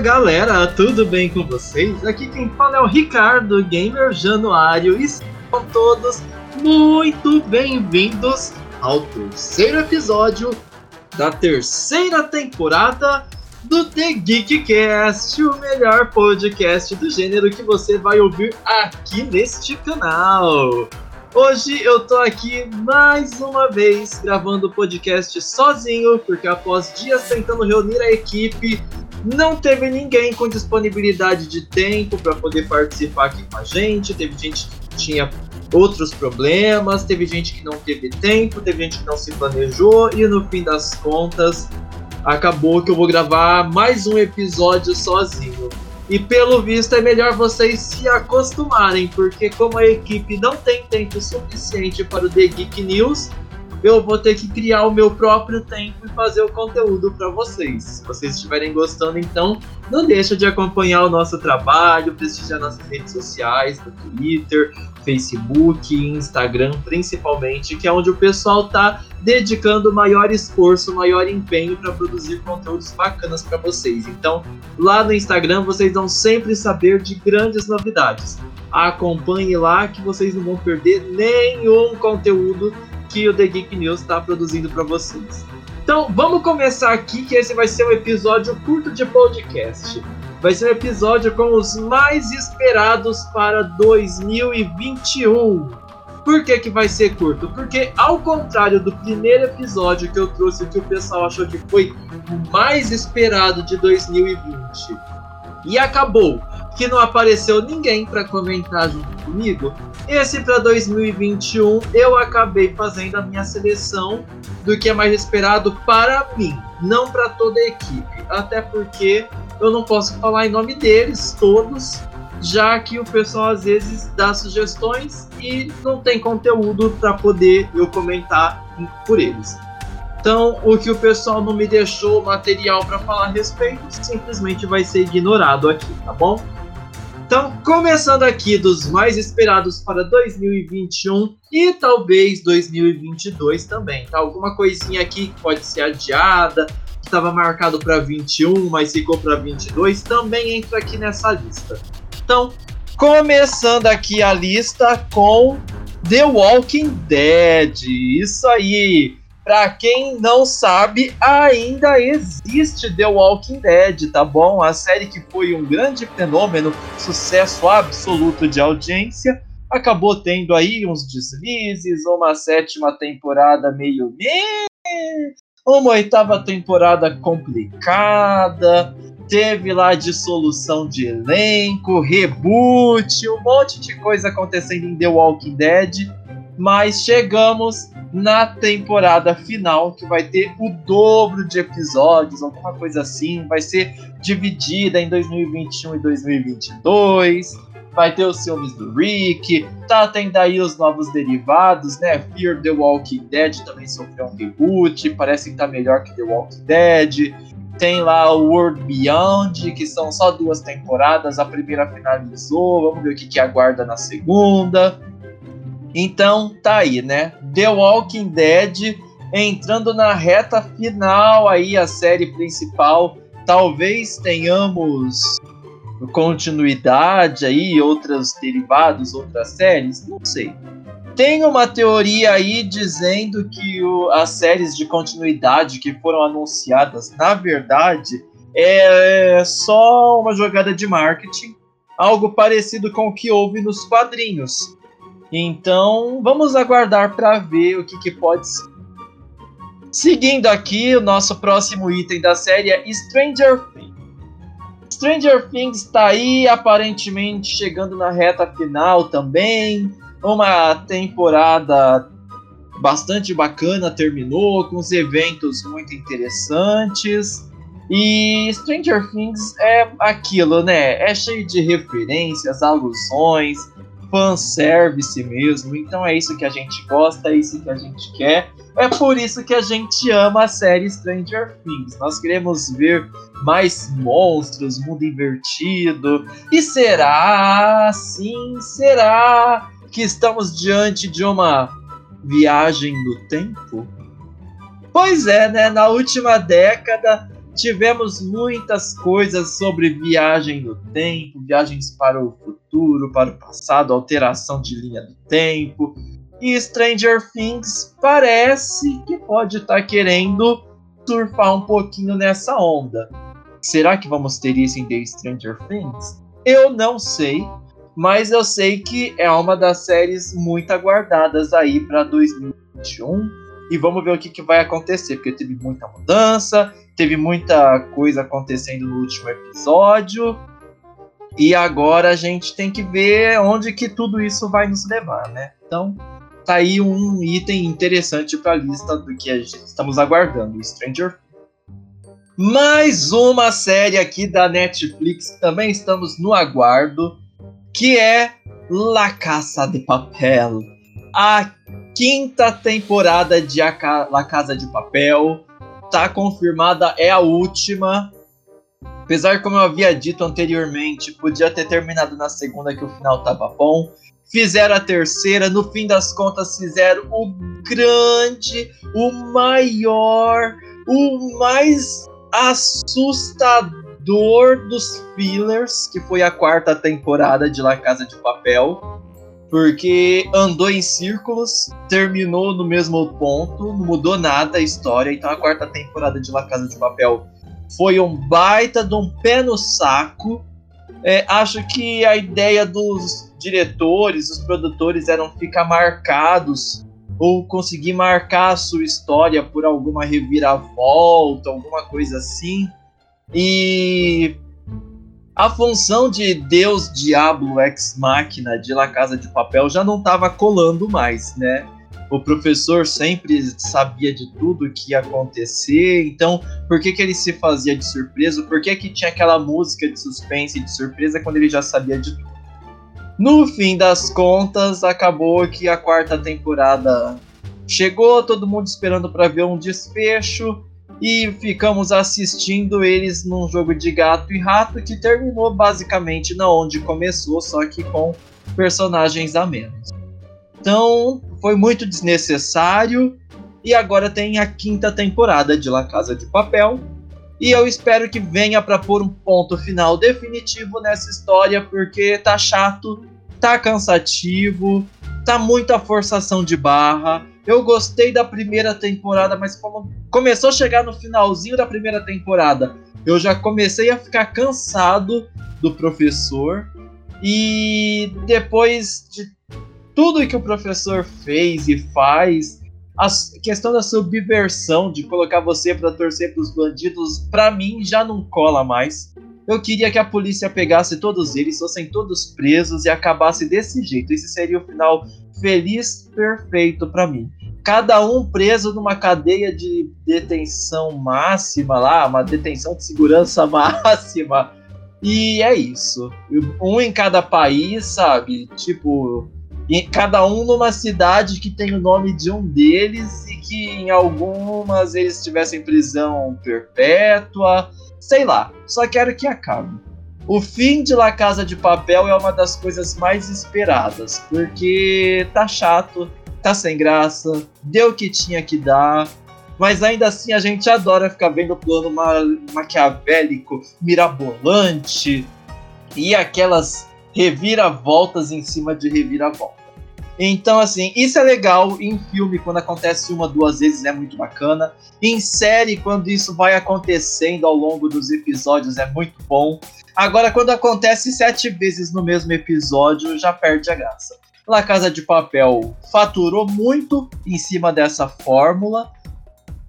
galera, tudo bem com vocês? Aqui quem fala é o Ricardo Gamer Januário e sejam todos muito bem-vindos ao terceiro episódio da terceira temporada do The Geekcast, o melhor podcast do gênero que você vai ouvir aqui neste canal. Hoje eu tô aqui mais uma vez gravando o podcast sozinho, porque após dias tentando reunir a equipe, não teve ninguém com disponibilidade de tempo para poder participar aqui com a gente. Teve gente que tinha outros problemas, teve gente que não teve tempo, teve gente que não se planejou e no fim das contas acabou que eu vou gravar mais um episódio sozinho. E pelo visto é melhor vocês se acostumarem, porque como a equipe não tem tempo suficiente para o The Geek News, eu vou ter que criar o meu próprio tempo e fazer o conteúdo para vocês. Se vocês estiverem gostando, então não deixa de acompanhar o nosso trabalho, prestigiar nossas redes sociais, no Twitter, Facebook Instagram, principalmente, que é onde o pessoal tá dedicando maior esforço, maior empenho para produzir conteúdos bacanas para vocês. Então, lá no Instagram vocês vão sempre saber de grandes novidades. Acompanhe lá que vocês não vão perder nenhum conteúdo que o The Geek News está produzindo para vocês. Então, vamos começar aqui, que esse vai ser um episódio curto de podcast. Vai ser um episódio com os mais esperados para 2021. Por que, que vai ser curto? Porque, ao contrário do primeiro episódio que eu trouxe, que o pessoal achou que foi o mais esperado de 2020, e acabou que não apareceu ninguém para comentar junto comigo, esse para 2021 eu acabei fazendo a minha seleção do que é mais esperado para mim, não para toda a equipe. Até porque eu não posso falar em nome deles todos, já que o pessoal às vezes dá sugestões e não tem conteúdo para poder eu comentar por eles. Então, o que o pessoal não me deixou material para falar a respeito simplesmente vai ser ignorado aqui, tá bom? Então, começando aqui dos mais esperados para 2021 e talvez 2022 também, tá? Alguma coisinha aqui que pode ser adiada, que estava marcado para 21, mas ficou para 22, também entra aqui nessa lista. Então, começando aqui a lista com The Walking Dead. Isso aí. Pra quem não sabe, ainda existe The Walking Dead, tá bom? A série que foi um grande fenômeno, sucesso absoluto de audiência, acabou tendo aí uns deslizes, uma sétima temporada meio uma oitava temporada complicada, teve lá dissolução de elenco, reboot, um monte de coisa acontecendo em The Walking Dead, mas chegamos na temporada final, que vai ter o dobro de episódios, alguma coisa assim, vai ser dividida em 2021 e 2022. Vai ter os filmes do Rick, tá tendo aí os novos derivados, né? Fear the Walking Dead também sofreu um reboot, parece que tá melhor que The Walking Dead. Tem lá o World Beyond, que são só duas temporadas, a primeira finalizou, vamos ver o que, que aguarda na segunda. Então tá aí, né? The Walking Dead entrando na reta final aí a série principal. Talvez tenhamos continuidade aí, outros derivados, outras séries, não sei. Tem uma teoria aí dizendo que o, as séries de continuidade que foram anunciadas, na verdade, é só uma jogada de marketing, algo parecido com o que houve nos quadrinhos então, vamos aguardar para ver o que, que pode ser. Seguindo aqui, o nosso próximo item da série é Stranger Things. Stranger Things está aí, aparentemente chegando na reta final também. Uma temporada bastante bacana terminou, com os eventos muito interessantes. E Stranger Things é aquilo, né? É cheio de referências, alusões, fanservice mesmo. Então é isso que a gente gosta, é isso que a gente quer. É por isso que a gente ama a série Stranger Things. Nós queremos ver mais monstros, mundo invertido. E será, sim, será que estamos diante de uma viagem no tempo? Pois é, né? Na última década tivemos muitas coisas sobre viagem no tempo, viagens para o futuro, para o passado, alteração de linha do tempo. E Stranger Things parece que pode estar tá querendo surfar um pouquinho nessa onda. Será que vamos ter isso em The Stranger Things? Eu não sei, mas eu sei que é uma das séries muito aguardadas aí para 2021 e vamos ver o que, que vai acontecer, porque teve muita mudança, teve muita coisa acontecendo no último episódio, e agora a gente tem que ver onde que tudo isso vai nos levar, né? Então, tá aí um item interessante para a lista do que estamos aguardando, Stranger mais uma série aqui da Netflix, também estamos no aguardo, que é La Casa de Papel. A quinta temporada de La Casa de Papel. Tá confirmada, é a última. Apesar, como eu havia dito anteriormente, podia ter terminado na segunda que o final tava bom. Fizeram a terceira, no fim das contas fizeram o grande, o maior, o mais assustador dos fillers, que foi a quarta temporada de La Casa de Papel porque andou em círculos, terminou no mesmo ponto, não mudou nada a história. Então a quarta temporada de La Casa de Papel foi um baita de um pé no saco. É, acho que a ideia dos diretores, os produtores eram ficar marcados ou conseguir marcar a sua história por alguma reviravolta, alguma coisa assim. E a função de Deus, Diablo, Ex Máquina de La Casa de Papel já não estava colando mais, né? O professor sempre sabia de tudo que ia acontecer, então por que, que ele se fazia de surpresa? Por que, que tinha aquela música de suspense e de surpresa quando ele já sabia de tudo? No fim das contas, acabou que a quarta temporada chegou, todo mundo esperando para ver um desfecho e ficamos assistindo eles num jogo de gato e rato que terminou basicamente na onde começou, só que com personagens a menos. Então, foi muito desnecessário e agora tem a quinta temporada de La Casa de Papel. E eu espero que venha para pôr um ponto final definitivo nessa história, porque tá chato, tá cansativo, tá muita forçação de barra. Eu gostei da primeira temporada, mas como começou a chegar no finalzinho da primeira temporada, eu já comecei a ficar cansado do professor. E depois de tudo que o professor fez e faz, a questão da subversão, de colocar você para torcer para os bandidos, para mim já não cola mais. Eu queria que a polícia pegasse todos eles, fossem todos presos e acabasse desse jeito. Esse seria o final feliz, perfeito para mim. Cada um preso numa cadeia de detenção máxima lá, uma detenção de segurança máxima. E é isso. Um em cada país, sabe? Tipo, cada um numa cidade que tem o nome de um deles e que em algumas eles tivessem prisão perpétua, sei lá. Só quero que acabe. O fim de La Casa de Papel é uma das coisas mais esperadas, porque tá chato, tá sem graça, deu o que tinha que dar, mas ainda assim a gente adora ficar vendo o plano ma maquiavélico, mirabolante e aquelas reviravoltas em cima de reviravolta. Então, assim, isso é legal em filme, quando acontece uma, duas vezes, é muito bacana. Em série, quando isso vai acontecendo ao longo dos episódios, é muito bom. Agora, quando acontece sete vezes no mesmo episódio, já perde a graça. La Casa de Papel faturou muito em cima dessa fórmula,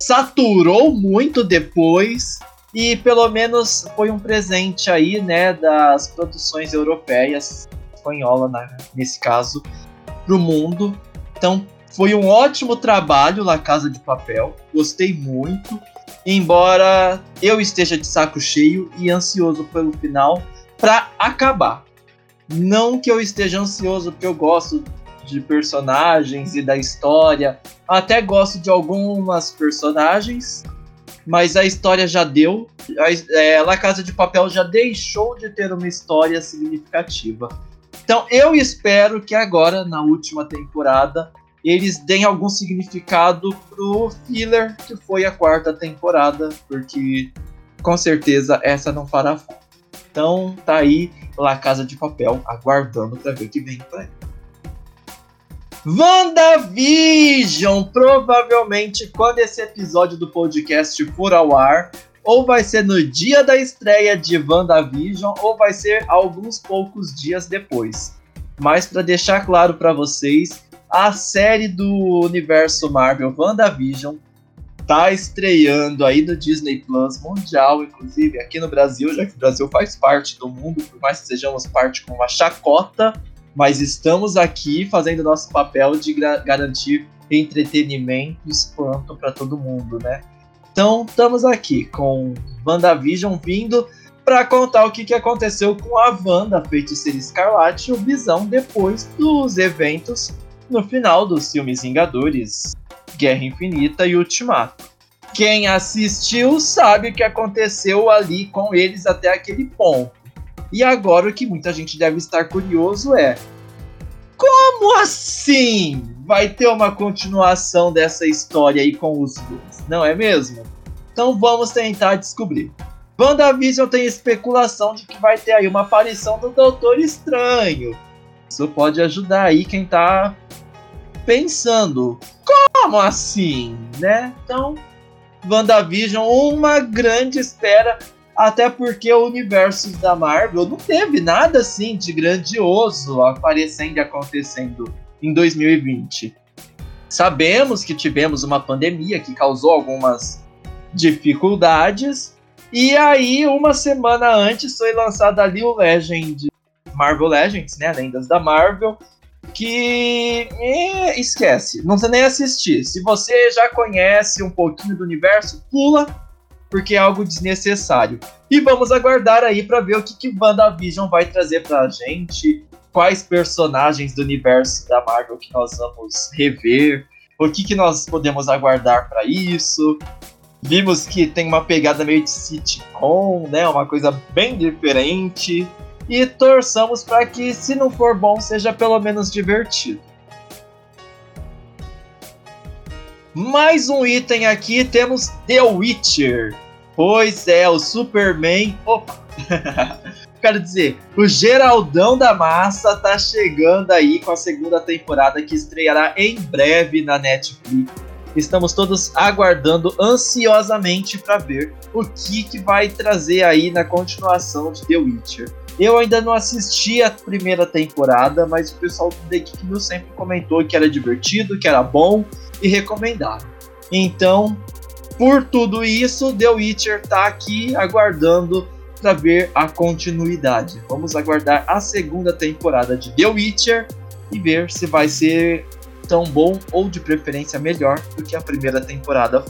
saturou muito depois e pelo menos foi um presente aí, né, das produções europeias, espanhola né, nesse caso, para o mundo. Então foi um ótimo trabalho La Casa de Papel, gostei muito embora eu esteja de saco cheio e ansioso pelo final para acabar. Não que eu esteja ansioso porque eu gosto de personagens e da história, até gosto de algumas personagens, mas a história já deu. A, é, La Casa de Papel já deixou de ter uma história significativa. Então eu espero que agora, na última temporada, eles deem algum significado pro filler que foi a quarta temporada, porque com certeza essa não fará falta. Então tá aí La Casa de Papel aguardando para ver o que vem pra ele. WandaVision! Provavelmente quando esse episódio do podcast for ao ar, ou vai ser no dia da estreia de WandaVision, ou vai ser alguns poucos dias depois. Mas para deixar claro para vocês, a série do universo Marvel WandaVision tá estreando aí no Disney Plus Mundial, inclusive aqui no Brasil, já que o Brasil faz parte do mundo, por mais que sejamos parte com uma chacota, mas estamos aqui fazendo nosso papel de garantir entretenimento e espanto para todo mundo, né? Então, estamos aqui com WandaVision vindo para contar o que, que aconteceu com a Wanda, Feiticeira Escarlate e o Visão depois dos eventos no final dos filmes Vingadores, Guerra Infinita e Ultimato. Quem assistiu sabe o que aconteceu ali com eles até aquele ponto. E agora o que muita gente deve estar curioso é: como assim vai ter uma continuação dessa história aí com os dois? Não é mesmo? Então vamos tentar descobrir. WandaVision tem especulação de que vai ter aí uma aparição do Doutor Estranho. Isso pode ajudar aí quem tá pensando, como assim, né? Então, WandaVision, uma grande espera, até porque o universo da Marvel não teve nada assim de grandioso aparecendo e acontecendo em 2020. Sabemos que tivemos uma pandemia que causou algumas dificuldades, e aí, uma semana antes, foi lançada ali o Legend Marvel Legends, né? Lendas da Marvel, que é, esquece, não precisa nem assistir. Se você já conhece um pouquinho do universo, pula, porque é algo desnecessário. E vamos aguardar aí para ver o que, que WandaVision vai trazer pra gente, quais personagens do universo da Marvel que nós vamos rever, o que, que nós podemos aguardar para isso. Vimos que tem uma pegada meio de sitcom, né? Uma coisa bem diferente e torçamos para que, se não for bom, seja pelo menos divertido. Mais um item aqui, temos The Witcher. Pois é, o Superman. Opa! Quero dizer, o Geraldão da Massa tá chegando aí com a segunda temporada que estreará em breve na Netflix. Estamos todos aguardando ansiosamente para ver o que, que vai trazer aí na continuação de The Witcher. Eu ainda não assisti a primeira temporada, mas o pessoal do The Geek sempre comentou que era divertido, que era bom e recomendado. Então, por tudo isso, The Witcher tá aqui aguardando para ver a continuidade. Vamos aguardar a segunda temporada de The Witcher e ver se vai ser tão bom ou de preferência melhor do que a primeira temporada.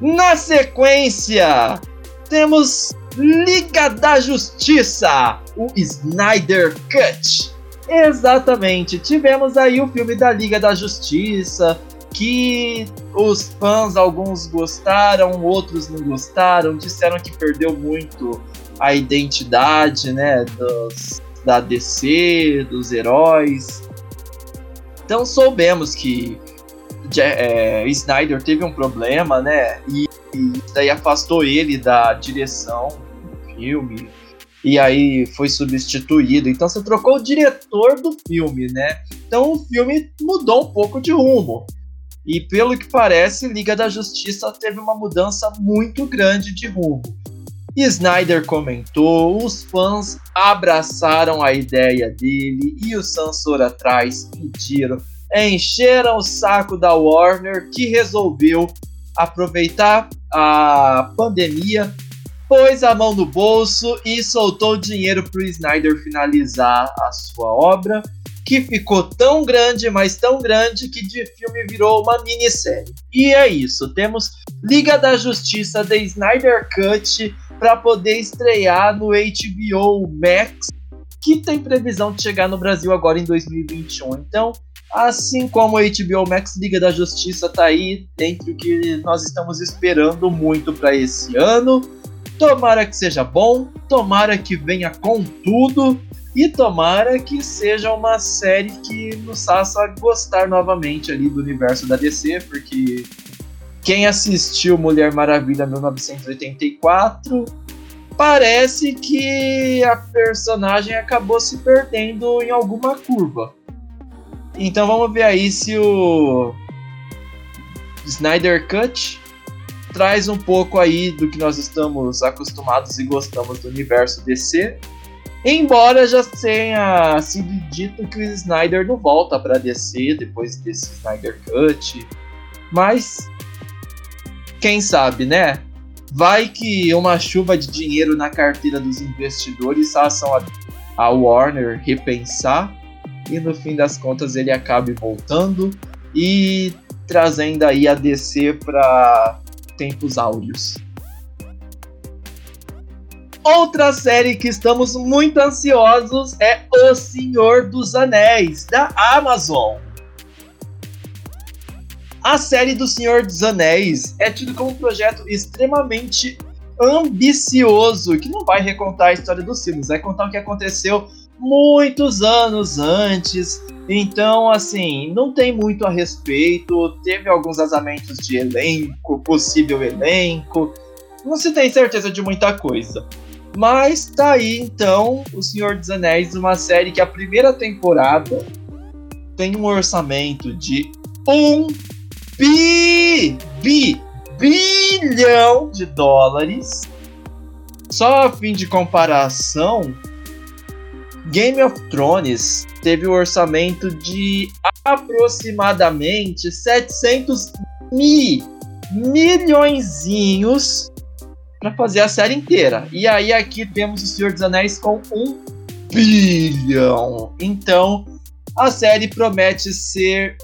Na sequência, temos Liga da Justiça, o Snyder Cut. Exatamente, tivemos aí o filme da Liga da Justiça, que os fãs, alguns gostaram, outros não gostaram, disseram que perdeu muito a identidade, né, dos, da DC, dos heróis. Então soubemos que é, Snyder teve um problema, né, e e daí afastou ele da direção do filme. E aí foi substituído. Então você trocou o diretor do filme, né? Então o filme mudou um pouco de rumo. E pelo que parece, Liga da Justiça teve uma mudança muito grande de rumo. Snyder comentou, os fãs abraçaram a ideia dele e o Sansor atrás pediram, encheram o saco da Warner que resolveu aproveitar a pandemia, pôs a mão no bolso e soltou dinheiro para o Snyder finalizar a sua obra, que ficou tão grande, mas tão grande que de filme virou uma minissérie. E é isso, temos Liga da Justiça The Snyder Cut para poder estrear no HBO Max, que tem previsão de chegar no Brasil agora em 2021. Então, Assim como a HBO Max Liga da Justiça tá aí dentro que nós estamos esperando muito para esse ano. Tomara que seja bom, tomara que venha com tudo e tomara que seja uma série que nos faça gostar novamente ali do universo da DC, porque quem assistiu Mulher Maravilha 1984 parece que a personagem acabou se perdendo em alguma curva. Então vamos ver aí se o Snyder Cut traz um pouco aí do que nós estamos acostumados e gostamos do universo DC. Embora já tenha sido dito que o Snyder não volta para DC depois desse Snyder Cut, mas quem sabe, né? Vai que uma chuva de dinheiro na carteira dos investidores façam a, a Warner repensar e no fim das contas ele acabe voltando e trazendo aí a DC para tempos áureos. Outra série que estamos muito ansiosos é O Senhor dos Anéis, da Amazon. A série do Senhor dos Anéis é tido como um projeto extremamente ambicioso, que não vai recontar a história dos filmes, vai contar o que aconteceu muitos anos antes. Então, assim, não tem muito a respeito. Teve alguns vazamentos de elenco, possível elenco. Não se tem certeza de muita coisa. Mas tá aí então O Senhor dos Anéis, uma série que a primeira temporada tem um orçamento de um bi, bi, bilhão de dólares. Só a fim de comparação, Game of Thrones teve um orçamento de aproximadamente 700 mil milhõeszinhos para fazer a série inteira. E aí aqui temos o Senhor dos Anéis com um bilhão. Então a série promete ser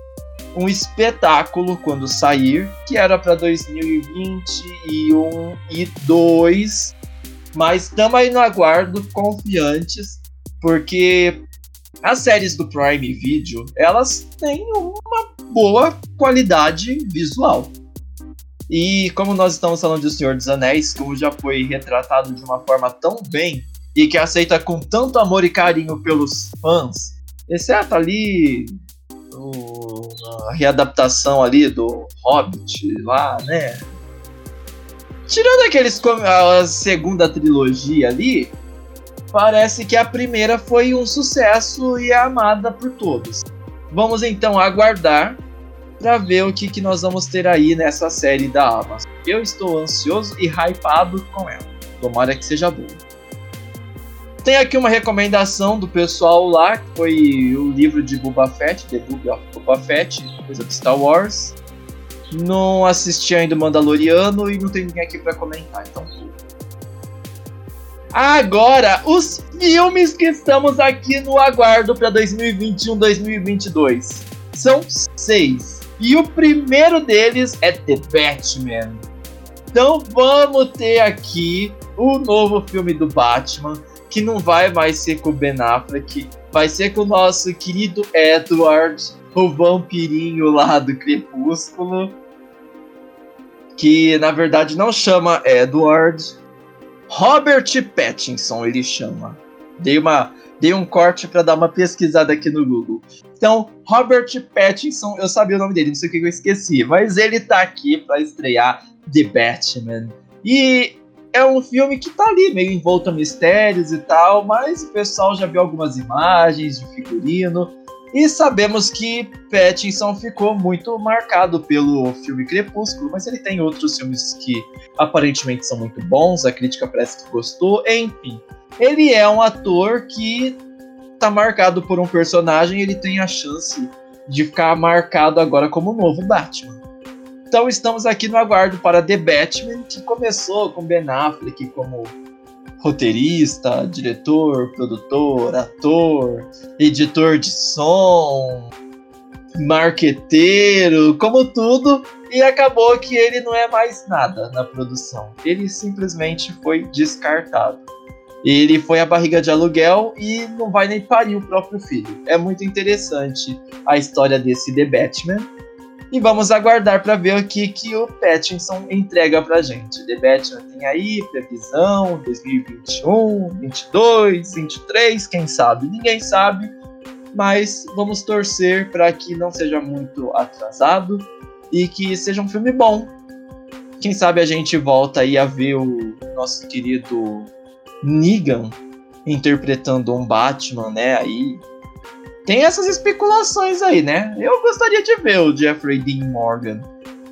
um espetáculo quando sair, que era para 2021 e 2, mas estamos aí no aguardo, confiantes, porque as séries do Prime Video, elas têm uma boa qualidade visual. E como nós estamos falando de O Senhor dos Anéis, como já foi retratado de uma forma tão bem e que aceita com tanto amor e carinho pelos fãs, exceto ali a readaptação ali do Hobbit lá, né? Tirando aqueles a segunda trilogia ali, parece que a primeira foi um sucesso e é amada por todos. Vamos então aguardar para ver o que, que nós vamos ter aí nessa série da Amazon. Eu estou ansioso e hypado com ela. Tomara que seja boa. Tem aqui uma recomendação do pessoal lá, que foi o livro de Boba Fett, The Book of Boba Fett, coisa do Star Wars. Não assisti ainda o Mandaloriano e não tem ninguém aqui para comentar, então. Agora, os filmes que estamos aqui no aguardo para 2021-2022 são seis. E o primeiro deles é The Batman. Então vamos ter aqui o novo filme do Batman, que não vai mais ser com o Ben Affleck, vai ser com o nosso querido Edward, o vampirinho lá do Crepúsculo, que na verdade não chama Edward, Robert Pattinson ele chama. Dei uma dei um corte para dar uma pesquisada aqui no Google. Então, Robert Pattinson, eu sabia o nome dele, não sei o que eu esqueci, mas ele tá aqui para estrear The Batman. E é um filme que tá ali, meio envolto a mistérios e tal, mas o pessoal já viu algumas imagens de figurino. E sabemos que Pattinson ficou muito marcado pelo filme Crepúsculo, mas ele tem outros filmes que aparentemente são muito bons, a crítica parece que gostou, enfim. Ele é um ator que tá marcado por um personagem, ele tem a chance de ficar marcado agora como o novo Batman. Então estamos aqui no aguardo para The Batman, que começou com Ben Affleck como roteirista, diretor, produtor, ator, editor de som, marqueteiro, como tudo, e acabou que ele não é mais nada na produção. Ele simplesmente foi descartado. Ele foi a barriga de aluguel e não vai nem parir o próprio filho. É muito interessante a história desse The Batman. E vamos aguardar para ver o que, que o Pattinson entrega pra gente. The Batman tem aí previsão 2021, 22, 23, quem sabe? Ninguém sabe, mas vamos torcer para que não seja muito atrasado e que seja um filme bom Quem sabe a gente volta aí a ver o nosso querido Negan interpretando um Batman, né? Aí tem essas especulações aí, né? Eu gostaria de ver o Jeffrey Dean Morgan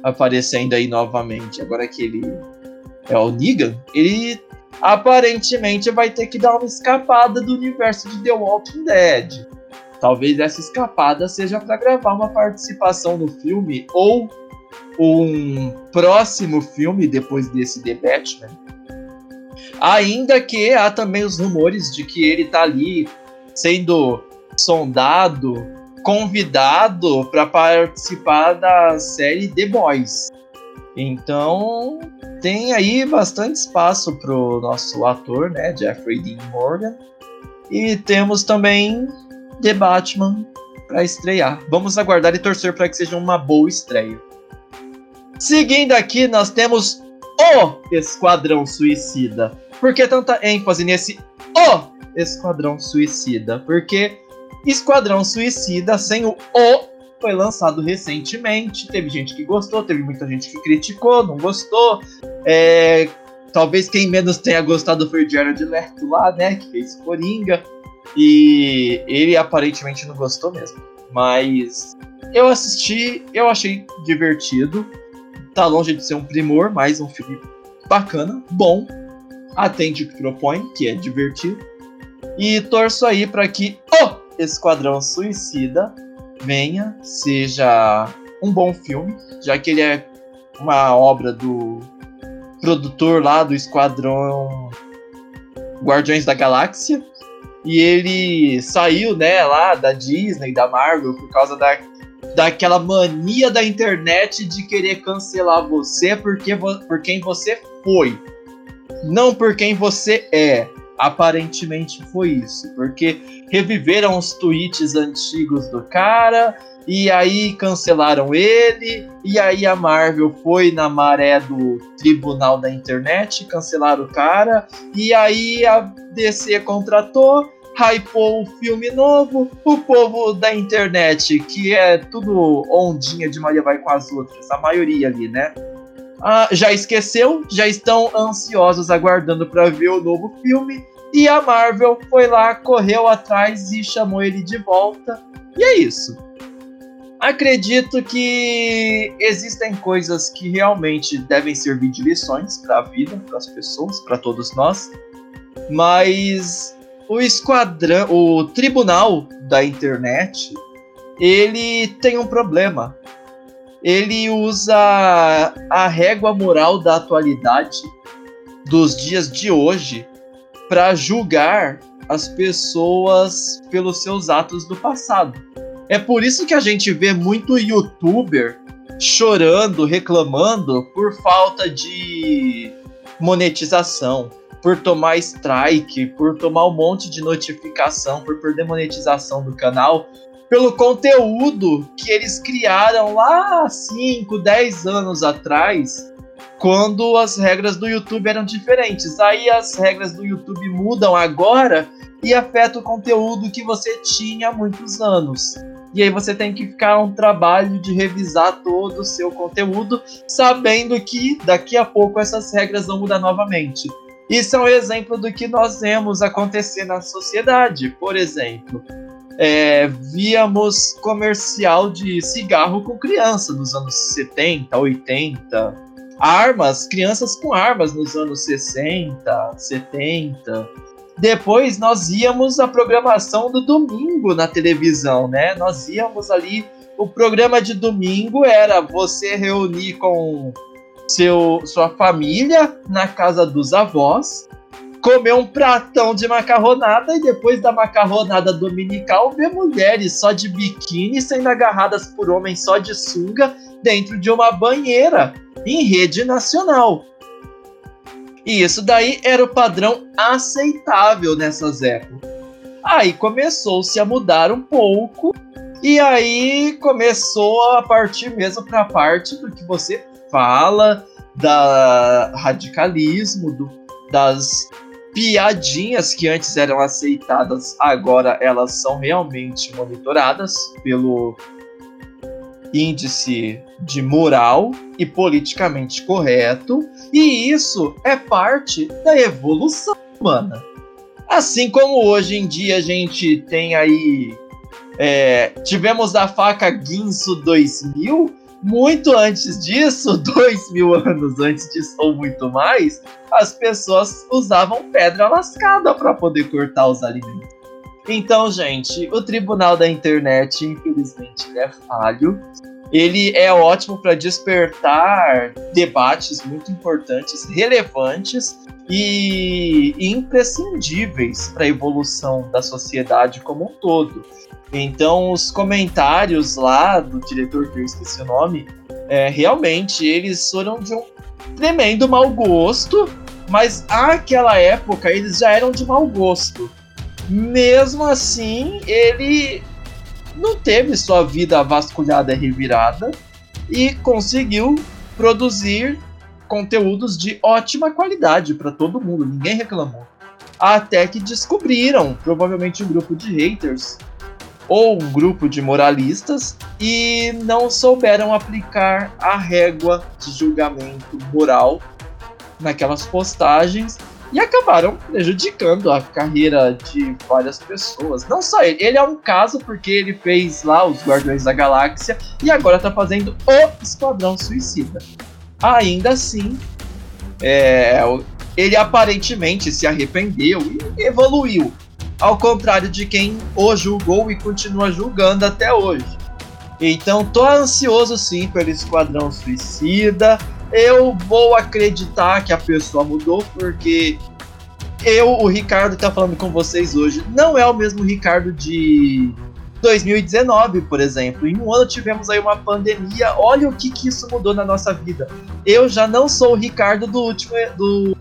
aparecendo aí novamente. Agora que ele é o Negan, ele aparentemente vai ter que dar uma escapada do universo de The Walking Dead. Talvez essa escapada seja para gravar uma participação no filme ou um próximo filme depois desse The Batman. Ainda que há também os rumores de que ele tá ali sendo sondado, convidado para participar da série The Boys. Então, tem aí bastante espaço pro nosso ator, né, Jeffrey Dean Morgan. E temos também The Batman para estrear. Vamos aguardar e torcer para que seja uma boa estreia. Seguindo aqui, nós temos o Esquadrão Suicida. Por que tanta ênfase nesse o Esquadrão Suicida? Porque Esquadrão Suicida, sem o O, foi lançado recentemente. Teve gente que gostou, teve muita gente que criticou, não gostou. É, talvez quem menos tenha gostado foi o Jared Leto lá, né? Que fez Coringa. E ele aparentemente não gostou mesmo. Mas eu assisti, eu achei divertido. Tá longe de ser um primor, mas um filme bacana, bom. Atende o que propõe, que é divertido. E torço aí para que o Esquadrão Suicida venha, seja um bom filme, já que ele é uma obra do produtor lá do Esquadrão Guardiões da Galáxia. E ele saiu, né, lá da Disney, da Marvel, por causa da, daquela mania da internet de querer cancelar você porque, por quem você foi. Não por quem você é. Aparentemente foi isso, porque reviveram os tweets antigos do cara, e aí cancelaram ele, e aí a Marvel foi na maré do tribunal da internet, cancelaram o cara, e aí a DC contratou, hypou o filme novo, o povo da internet, que é tudo ondinha de Maria vai com as outras, a maioria ali, né? Ah, já esqueceu, já estão ansiosos aguardando para ver o novo filme. E a Marvel foi lá, correu atrás e chamou ele de volta. E é isso. Acredito que existem coisas que realmente devem servir de lições para a vida, para as pessoas, para todos nós. Mas o esquadrão, o tribunal da internet, ele tem um problema ele usa a régua moral da atualidade dos dias de hoje para julgar as pessoas pelos seus atos do passado. É por isso que a gente vê muito youtuber chorando, reclamando por falta de monetização, por tomar strike, por tomar um monte de notificação, por perder monetização do canal, pelo conteúdo que eles criaram lá 5, 10 anos atrás, quando as regras do YouTube eram diferentes. Aí as regras do YouTube mudam agora e afeta o conteúdo que você tinha há muitos anos. E aí você tem que ficar um trabalho de revisar todo o seu conteúdo, sabendo que daqui a pouco essas regras vão mudar novamente. Isso é um exemplo do que nós vemos acontecer na sociedade. Por exemplo, é, víamos comercial de cigarro com criança nos anos 70, 80. Armas, crianças com armas nos anos 60, 70. Depois nós íamos a programação do domingo na televisão, né? Nós íamos ali. O programa de domingo era você reunir com seu, sua família na casa dos avós comer um pratão de macarronada e depois da macarronada dominical ver mulheres só de biquíni sendo agarradas por homens só de sunga dentro de uma banheira em rede nacional. E isso daí era o padrão aceitável nessas épocas. Aí começou-se a mudar um pouco e aí começou a partir mesmo para a parte do que você fala da radicalismo, do, das piadinhas que antes eram aceitadas, agora elas são realmente monitoradas pelo índice de moral e politicamente correto, e isso é parte da evolução humana. Assim como hoje em dia a gente tem aí. É, tivemos a faca Guinso 2000, muito antes disso, dois mil anos antes disso, ou muito mais, as pessoas usavam pedra lascada para poder cortar os alimentos. Então, gente, o tribunal da internet, infelizmente, é falho. Ele é ótimo para despertar debates muito importantes, relevantes e imprescindíveis para a evolução da sociedade como um todo. Então, os comentários lá do diretor, que eu esqueci o nome, é, realmente eles foram de um tremendo mau gosto, mas àquela época eles já eram de mau gosto. Mesmo assim, ele não teve sua vida vasculhada e revirada e conseguiu produzir conteúdos de ótima qualidade para todo mundo, ninguém reclamou. Até que descobriram, provavelmente um grupo de haters ou um grupo de moralistas, e não souberam aplicar a régua de julgamento moral naquelas postagens e acabaram prejudicando a carreira de várias pessoas. Não só ele, ele é um caso porque ele fez lá os Guardiões da Galáxia e agora tá fazendo o Esquadrão Suicida. Ainda assim, é, ele aparentemente se arrependeu e evoluiu, ao contrário de quem o julgou e continua julgando até hoje. Então, tô ansioso sim pelo Esquadrão Suicida eu vou acreditar que a pessoa mudou, porque eu, o Ricardo, tá falando com vocês hoje, não é o mesmo Ricardo de 2019, por exemplo. Em um ano tivemos aí uma pandemia. Olha o que, que isso mudou na nossa vida. Eu já não sou o Ricardo do último do,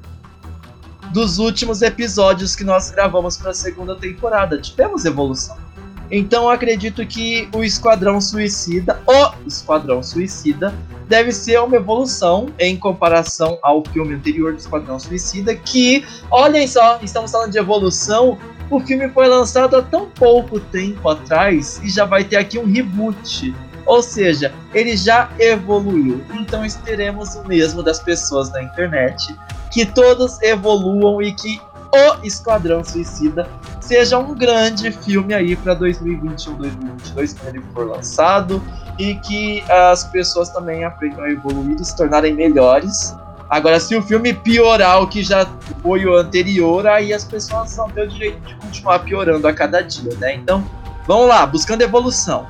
dos últimos episódios que nós gravamos para a segunda temporada. Tivemos evolução. Então acredito que o Esquadrão Suicida, o Esquadrão Suicida, deve ser uma evolução em comparação ao filme anterior do Esquadrão Suicida, que, olhem só, estamos falando de evolução, o filme foi lançado há tão pouco tempo atrás e já vai ter aqui um reboot. Ou seja, ele já evoluiu. Então esperemos o mesmo das pessoas na internet. Que todos evoluam e que o Esquadrão Suicida seja um grande filme aí para 2021, 2022 quando ele for lançado e que as pessoas também aprendam a evoluir e se tornarem melhores. Agora, se o filme piorar o que já foi o anterior, aí as pessoas vão ter o direito de continuar piorando a cada dia, né? Então, vamos lá, buscando evolução.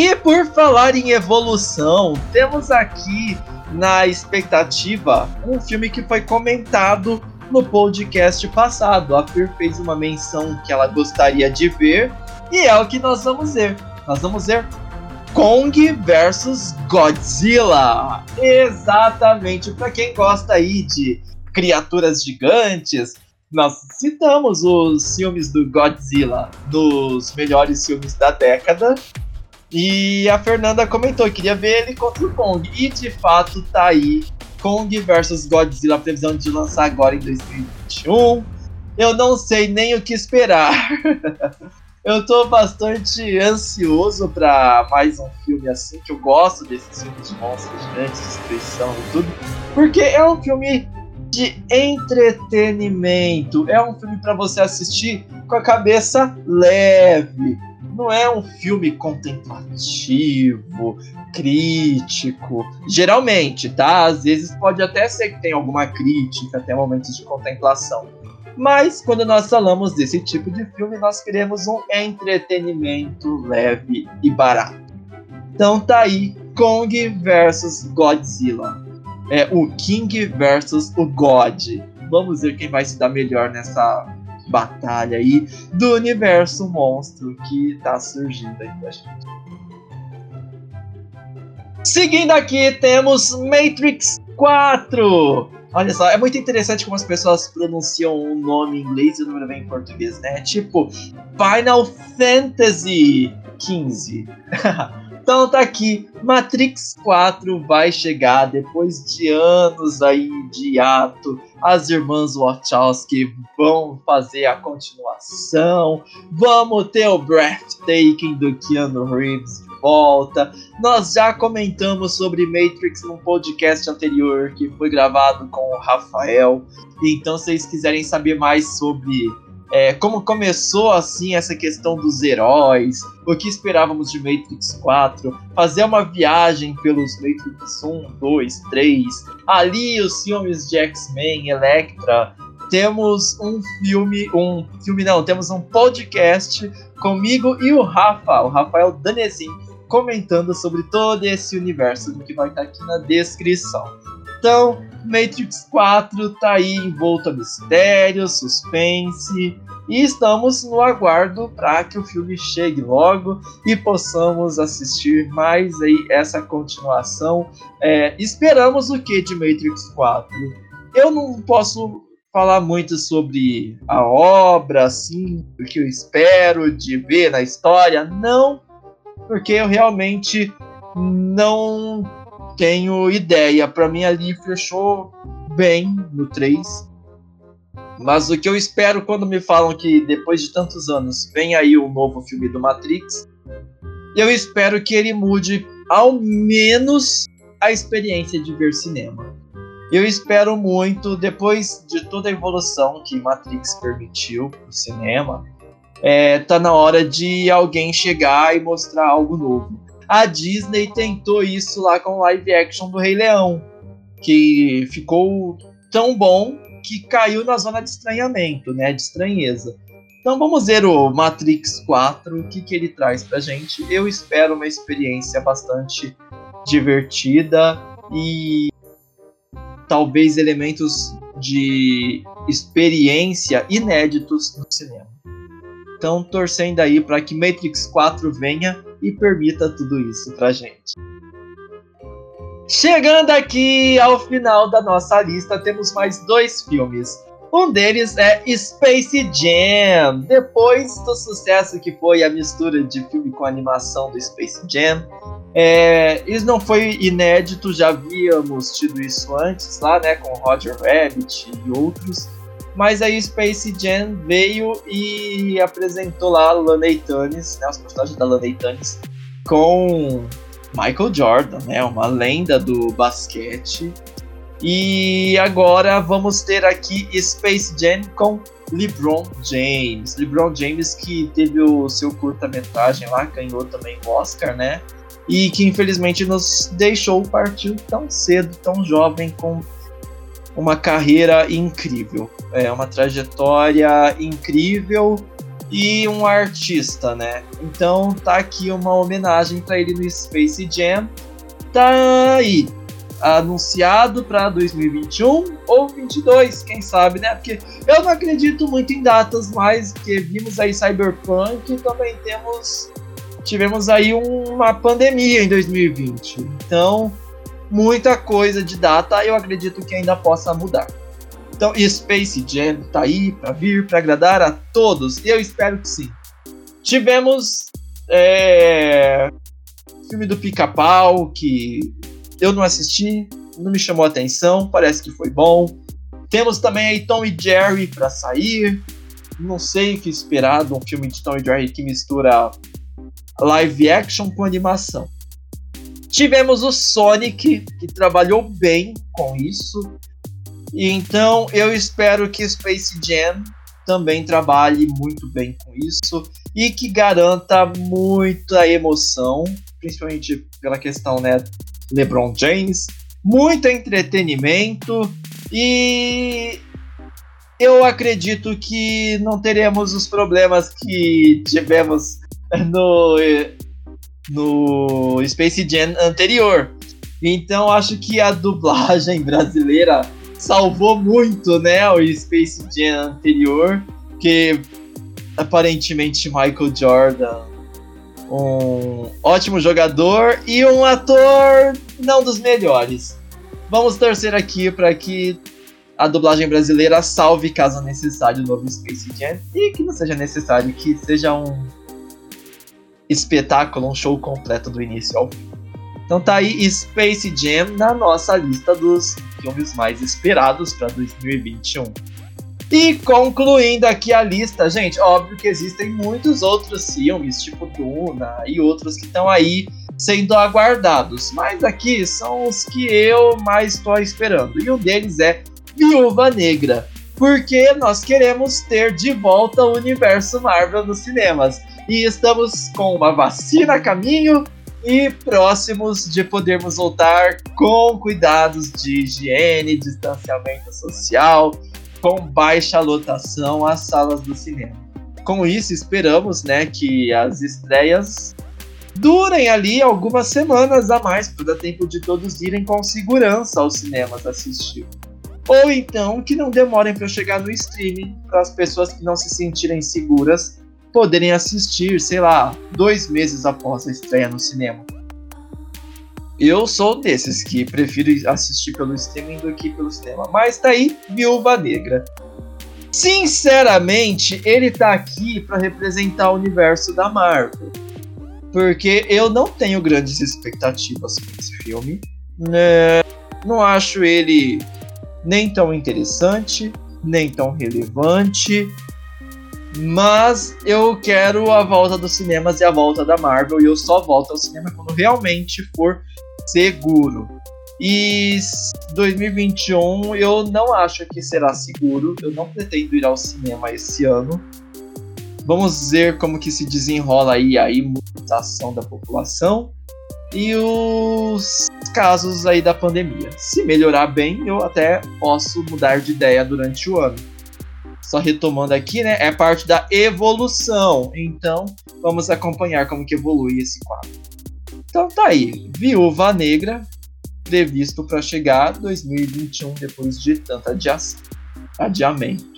E por falar em evolução, temos aqui na expectativa um filme que foi comentado no podcast passado. A Fer fez uma menção que ela gostaria de ver e é o que nós vamos ver. Nós vamos ver Kong versus Godzilla. Exatamente, para quem gosta aí de criaturas gigantes, nós citamos os filmes do Godzilla nos melhores filmes da década. E a Fernanda comentou, queria ver ele contra o Kong. E de fato tá aí Kong vs Godzilla, previsão de lançar agora em 2021. Eu não sei nem o que esperar. eu tô bastante ansioso para mais um filme assim, que eu gosto desses filmes de monstros gigantes, destruição e tudo, porque é um filme de entretenimento, é um filme para você assistir com a cabeça leve. Não é um filme contemplativo, crítico. Geralmente, tá? Às vezes pode até ser que tenha alguma crítica, até momentos de contemplação. Mas quando nós falamos desse tipo de filme, nós queremos um entretenimento leve e barato. Então tá aí Kong versus Godzilla. É o King versus o God. Vamos ver quem vai se dar melhor nessa batalha aí do universo monstro que tá surgindo aí pra gente. Seguindo aqui, temos Matrix 4. Olha só, é muito interessante como as pessoas pronunciam o nome em inglês e o número vem em português, né? Tipo, Final Fantasy 15. então tá aqui, Matrix 4 vai chegar depois de anos aí de ato. As irmãs Wachowski vão fazer a continuação. Vamos ter o breathtaking do Keanu Reeves de volta. Nós já comentamos sobre Matrix num podcast anterior que foi gravado com o Rafael. Então, se vocês quiserem saber mais sobre é, como começou assim essa questão dos heróis, o que esperávamos de Matrix 4, fazer uma viagem pelos Matrix 1, 2, 3, ali os filmes de X-Men, Elektra, temos um filme, um filme não, temos um podcast comigo e o Rafa, o Rafael Danezin, comentando sobre todo esse universo que vai estar aqui na descrição. Então, Matrix 4 tá aí envolto a mistério, suspense, e estamos no aguardo para que o filme chegue logo e possamos assistir mais aí essa continuação. É, esperamos o que de Matrix 4? Eu não posso falar muito sobre a obra, assim, o que eu espero de ver na história, não, porque eu realmente não tenho ideia. Para mim ali fechou bem no 3. Mas o que eu espero quando me falam que depois de tantos anos vem aí o um novo filme do Matrix, eu espero que ele mude ao menos a experiência de ver cinema. Eu espero muito, depois de toda a evolução que Matrix permitiu pro cinema, é, tá na hora de alguém chegar e mostrar algo novo. A Disney tentou isso lá com o live action do Rei Leão, que ficou tão bom que caiu na zona de estranhamento, né, de estranheza. Então vamos ver o Matrix 4, o que, que ele traz pra gente. Eu espero uma experiência bastante divertida e talvez elementos de experiência inéditos no cinema. Então, torcendo aí para que Matrix 4 venha e permita tudo isso pra gente. Chegando aqui ao final da nossa lista, temos mais dois filmes. Um deles é Space Jam. Depois do sucesso que foi a mistura de filme com animação do Space Jam, é, isso não foi inédito, já havíamos tido isso antes lá, né, com Roger Rabbit e outros. Mas aí Space Jam veio e apresentou lá Laney Tunis, né, os personagens da Laney Tunis, com Michael Jordan, né, uma lenda do basquete. E agora vamos ter aqui Space Jam com LeBron James. LeBron James que teve o seu curta-metragem lá, ganhou também o Oscar, né? e que infelizmente nos deixou partir tão cedo, tão jovem, com uma carreira incrível. É uma trajetória incrível e um artista, né? Então tá aqui uma homenagem para ele no Space Jam. Tá aí anunciado para 2021 ou 22, quem sabe, né? Porque eu não acredito muito em datas, mas que vimos aí Cyberpunk e também temos tivemos aí uma pandemia em 2020. Então, muita coisa de data eu acredito que ainda possa mudar. Então, Space Jam tá aí para vir, para agradar a todos. E eu espero que sim. Tivemos é, filme do Pica-Pau, que eu não assisti, não me chamou a atenção, parece que foi bom. Temos também aí Tom e Jerry para sair. Não sei o que esperar de um filme de Tom e Jerry que mistura live action com animação. Tivemos o Sonic, que trabalhou bem com isso. E então eu espero que Space Jam também trabalhe muito bem com isso e que garanta muita emoção, principalmente pela questão, né, LeBron James, muito entretenimento e eu acredito que não teremos os problemas que tivemos no, no Space Jam anterior. Então acho que a dublagem brasileira salvou muito, né, o Space Jam anterior, que aparentemente Michael Jordan, um ótimo jogador e um ator não dos melhores. Vamos torcer aqui para que a dublagem brasileira salve caso necessário o novo Space Jam e que não seja necessário que seja um espetáculo, um show completo do início ao fim. Então tá aí Space Jam na nossa lista dos filmes mais esperados para 2021. E concluindo aqui a lista, gente, óbvio que existem muitos outros filmes, tipo Duna e outros que estão aí sendo aguardados, mas aqui são os que eu mais estou esperando. E um deles é Viúva Negra, porque nós queremos ter de volta o universo Marvel nos cinemas. E estamos com uma vacina a caminho e próximos de podermos voltar com cuidados de higiene, distanciamento social com baixa lotação às salas do cinema. Com isso, esperamos né, que as estreias durem ali algumas semanas a mais, para dar tempo de todos irem com segurança aos cinemas assistir. Ou então que não demorem para chegar no streaming, para as pessoas que não se sentirem seguras poderem assistir, sei lá, dois meses após a estreia no cinema. Eu sou desses que prefiro assistir pelo streaming do que pelo cinema. Mas tá aí, Viúva Negra. Sinceramente, ele tá aqui para representar o universo da Marvel. Porque eu não tenho grandes expectativas com esse filme. Né? Não acho ele nem tão interessante, nem tão relevante. Mas eu quero a volta dos cinemas e a volta da Marvel. E eu só volto ao cinema quando realmente for seguro. E 2021 eu não acho que será seguro. Eu não pretendo ir ao cinema esse ano. Vamos ver como que se desenrola aí a imunização da população e os casos aí da pandemia. Se melhorar bem, eu até posso mudar de ideia durante o ano. Só retomando aqui, né? É parte da evolução. Então, vamos acompanhar como que evolui esse quadro. Então tá aí, Viúva Negra, previsto para chegar 2021 depois de tanta adiamento.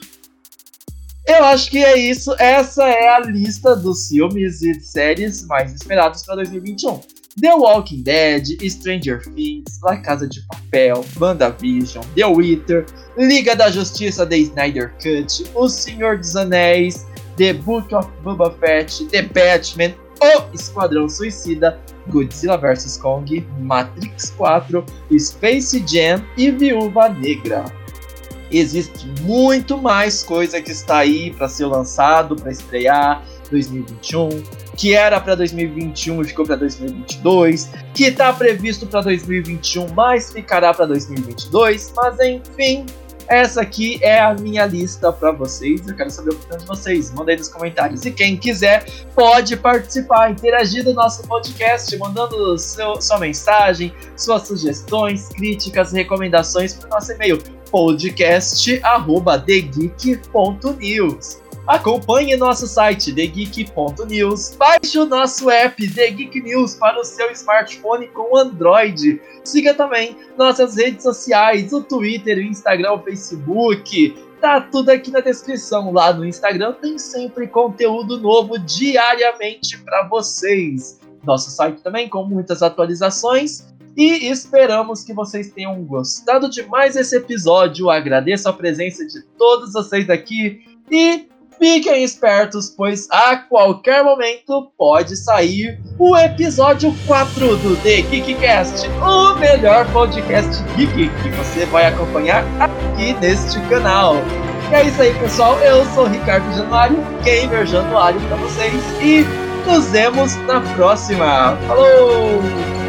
Eu acho que é isso. Essa é a lista dos filmes e séries mais esperados para 2021. The Walking Dead, Stranger Things, La Casa de Papel, WandaVision, The Witcher, Liga da Justiça The Snyder Cut, O Senhor dos Anéis, The Book of Boba Fett, The Batman, O Esquadrão Suicida, Godzilla vs Kong, Matrix 4, Space Jam e Viúva Negra. Existe muito mais coisa que está aí para ser lançado, para estrear 2021, que era para 2021 e ficou para 2022, que está previsto para 2021, mas ficará para 2022, mas enfim, essa aqui é a minha lista para vocês. Eu quero saber a opinião de vocês. Manda aí nos comentários. E quem quiser pode participar, interagir do nosso podcast, mandando seu, sua mensagem, suas sugestões, críticas, recomendações para o nosso e-mail podcast@thegeek.news. Acompanhe nosso site TheGeek.news, baixe o nosso app The Geek News para o seu smartphone com Android. Siga também nossas redes sociais, o Twitter, o Instagram, o Facebook. Tá tudo aqui na descrição. Lá no Instagram tem sempre conteúdo novo diariamente para vocês. Nosso site também com muitas atualizações. E esperamos que vocês tenham gostado de mais esse episódio. Agradeço a presença de todos vocês aqui e Fiquem espertos, pois a qualquer momento pode sair o episódio 4 do The Geekcast, o melhor podcast geek que você vai acompanhar aqui neste canal. E é isso aí, pessoal. Eu sou Ricardo Januário, Gamer Januário para vocês, e nos vemos na próxima. Falou!